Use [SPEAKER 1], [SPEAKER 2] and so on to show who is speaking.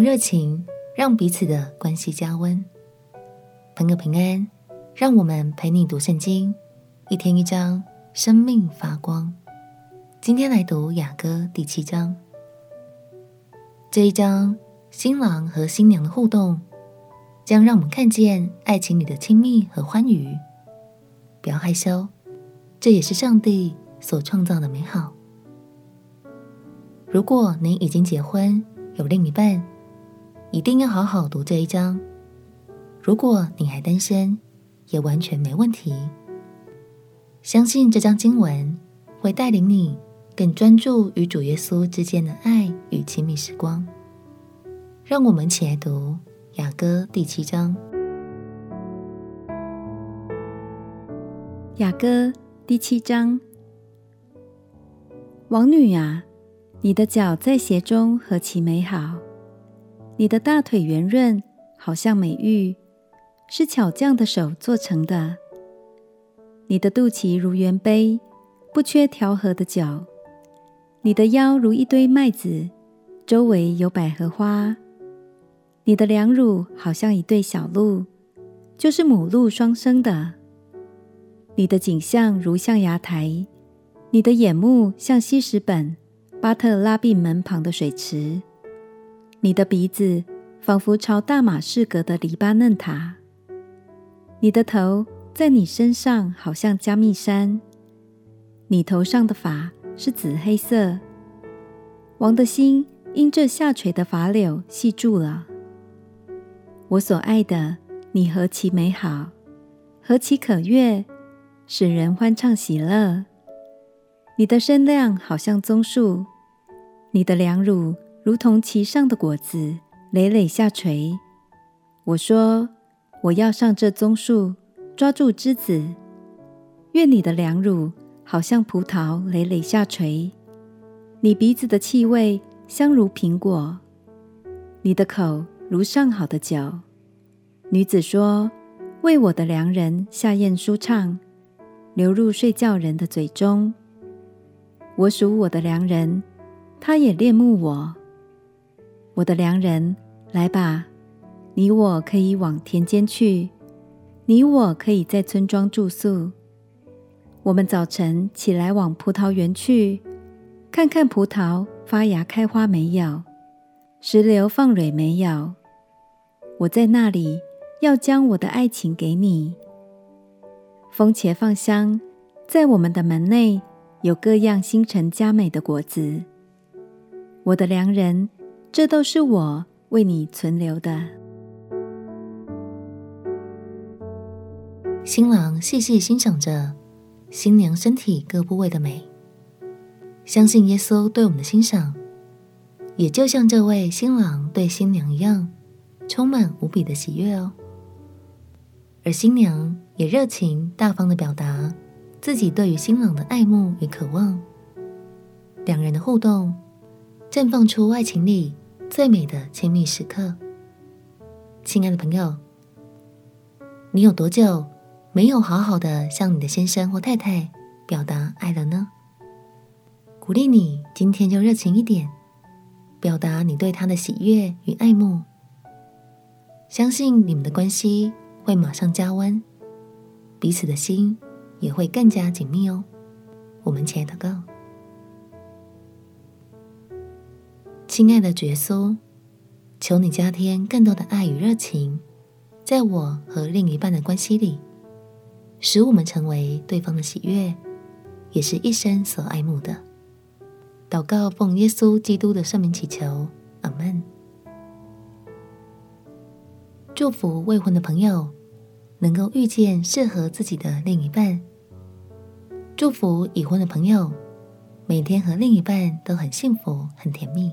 [SPEAKER 1] 热情让彼此的关系加温。朋友平安，让我们陪你读圣经，一天一章，生命发光。今天来读雅歌第七章。这一章，新郎和新娘的互动，将让我们看见爱情里的亲密和欢愉。不要害羞，这也是上帝所创造的美好。如果你已经结婚，有另一半，一定要好好读这一章。如果你还单身，也完全没问题。相信这章经文会带领你更专注与主耶稣之间的爱与亲密时光。让我们一起来读雅歌第七章。
[SPEAKER 2] 雅歌第七章，王女啊，你的脚在鞋中何其美好！你的大腿圆润，好像美玉，是巧匠的手做成的。你的肚脐如圆杯，不缺调和的角。你的腰如一堆麦子，周围有百合花。你的两乳好像一对小鹿，就是母鹿双生的。你的颈项如象牙台，你的眼目像希实本巴特拉并门旁的水池，你的鼻子仿佛朝大马士革的黎巴嫩塔，你的头在你身上好像加密山，你头上的发是紫黑色。王的心因这下垂的发柳系住了。我所爱的，你何其美好，何其可悦！使人欢畅喜乐，你的身量好像棕树，你的两乳如同其上的果子，累累下垂。我说，我要上这棕树，抓住枝子。愿你的凉乳好像葡萄，累累下垂。你鼻子的气味香如苹果，你的口如上好的酒。女子说：为我的良人下咽舒畅。流入睡觉人的嘴中。我属我的良人，他也恋慕我。我的良人，来吧，你我可以往田间去，你我可以在村庄住宿。我们早晨起来往葡萄园去，看看葡萄发芽开花没有，石榴放蕊没有。我在那里要将我的爱情给你。蜂茄放香，在我们的门内有各样新陈佳美的果子。我的良人，这都是我为你存留的。
[SPEAKER 1] 新郎细细欣赏着新娘身体各部位的美，相信耶稣对我们的欣赏，也就像这位新郎对新娘一样，充满无比的喜悦哦。而新娘也热情大方的表达自己对于新郎的爱慕与渴望，两人的互动绽放出爱情里最美的亲密时刻。亲爱的朋友，你有多久没有好好的向你的先生或太太表达爱了呢？鼓励你今天就热情一点，表达你对他的喜悦与爱慕，相信你们的关系。会马上加温，彼此的心也会更加紧密哦。我们亲爱的祷告，亲爱的耶稣，求你加添更多的爱与热情，在我和另一半的关系里，使我们成为对方的喜悦，也是一生所爱慕的。祷告奉耶稣基督的圣名祈求，阿门。祝福未婚的朋友能够遇见适合自己的另一半。祝福已婚的朋友每天和另一半都很幸福、很甜蜜。